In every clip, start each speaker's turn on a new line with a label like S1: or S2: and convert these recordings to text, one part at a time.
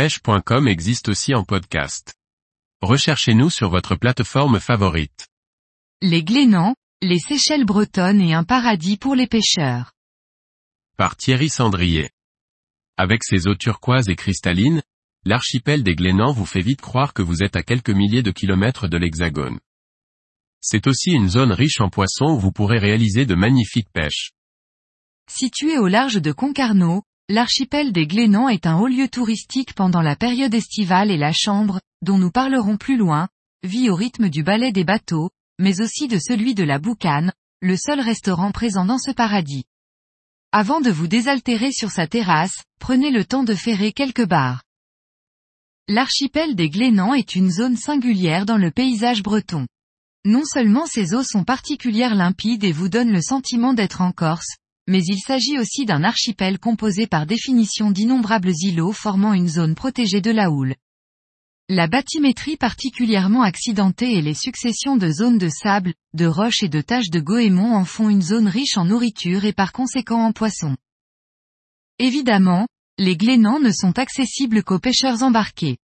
S1: pêche.com existe aussi en podcast. Recherchez-nous sur votre plateforme favorite.
S2: Les Glénans, les Seychelles bretonnes et un paradis pour les pêcheurs.
S1: Par Thierry Sandrier. Avec ses eaux turquoises et cristallines, l'archipel des Glénans vous fait vite croire que vous êtes à quelques milliers de kilomètres de l'Hexagone. C'est aussi une zone riche en poissons où vous pourrez réaliser de magnifiques pêches.
S2: Situé au large de Concarneau, l'archipel des Glénans est un haut lieu touristique pendant la période estivale et la chambre, dont nous parlerons plus loin, vit au rythme du ballet des bateaux, mais aussi de celui de la Boucane, le seul restaurant présent dans ce paradis. Avant de vous désaltérer sur sa terrasse, prenez le temps de ferrer quelques bars. L'archipel des Glénans est une zone singulière dans le paysage breton. Non seulement ses eaux sont particulières limpides et vous donnent le sentiment d'être en Corse, mais il s'agit aussi d'un archipel composé par définition d'innombrables îlots formant une zone protégée de la houle. La bathymétrie particulièrement accidentée et les successions de zones de sable, de roches et de taches de goémon en font une zone riche en nourriture et par conséquent en poissons. Évidemment, les glénans ne sont accessibles qu'aux pêcheurs embarqués.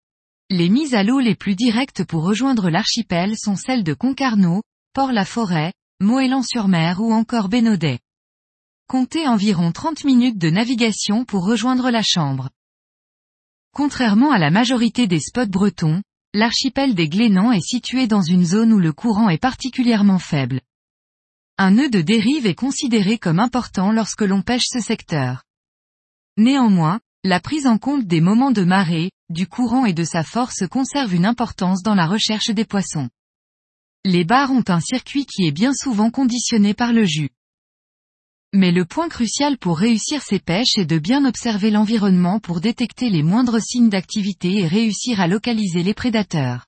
S2: Les mises à l'eau les plus directes pour rejoindre l'archipel sont celles de Concarneau, Port-la-Forêt, Moëlan-sur-Mer ou encore Bénodet. Comptez environ 30 minutes de navigation pour rejoindre la chambre. Contrairement à la majorité des spots bretons, l'archipel des Glénans est situé dans une zone où le courant est particulièrement faible. Un nœud de dérive est considéré comme important lorsque l'on pêche ce secteur. Néanmoins, la prise en compte des moments de marée, du courant et de sa force conserve une importance dans la recherche des poissons. Les bars ont un circuit qui est bien souvent conditionné par le jus. Mais le point crucial pour réussir ces pêches est de bien observer l'environnement pour détecter les moindres signes d'activité et réussir à localiser les prédateurs.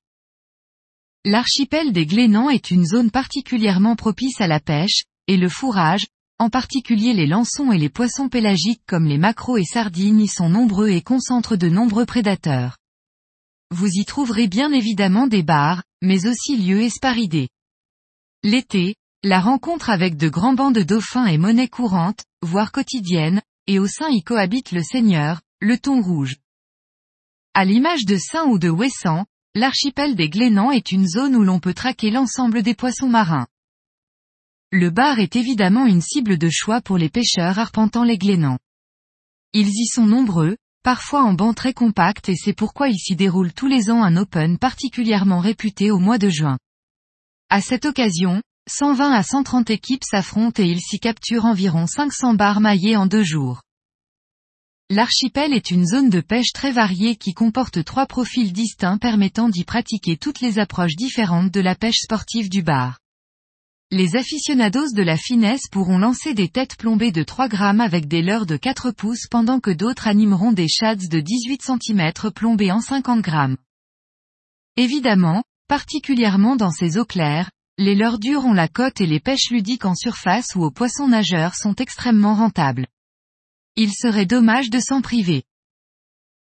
S2: L'archipel des Glénans est une zone particulièrement propice à la pêche, et le fourrage, en particulier les lançons et les poissons pélagiques comme les maquereaux et sardines y sont nombreux et concentrent de nombreux prédateurs. Vous y trouverez bien évidemment des bars, mais aussi lieux esparidés. L'été, la rencontre avec de grands bancs de dauphins est monnaie courante, voire quotidienne, et au sein y cohabite le seigneur, le thon rouge. À l'image de Saint ou de Ouessant, l'archipel des Glénans est une zone où l'on peut traquer l'ensemble des poissons marins. Le bar est évidemment une cible de choix pour les pêcheurs arpentant les Glénans. Ils y sont nombreux, parfois en bancs très compacts et c'est pourquoi il s'y déroule tous les ans un open particulièrement réputé au mois de juin. À cette occasion, 120 à 130 équipes s'affrontent et ils s'y capturent environ 500 bars maillés en deux jours. L'archipel est une zone de pêche très variée qui comporte trois profils distincts permettant d'y pratiquer toutes les approches différentes de la pêche sportive du bar. Les aficionados de la finesse pourront lancer des têtes plombées de 3 grammes avec des leurres de 4 pouces pendant que d'autres animeront des shads de 18 cm plombés en 50 grammes. Évidemment, particulièrement dans ces eaux claires, les leurres dures ont la cote et les pêches ludiques en surface ou aux poissons nageurs sont extrêmement rentables. Il serait dommage de s'en priver.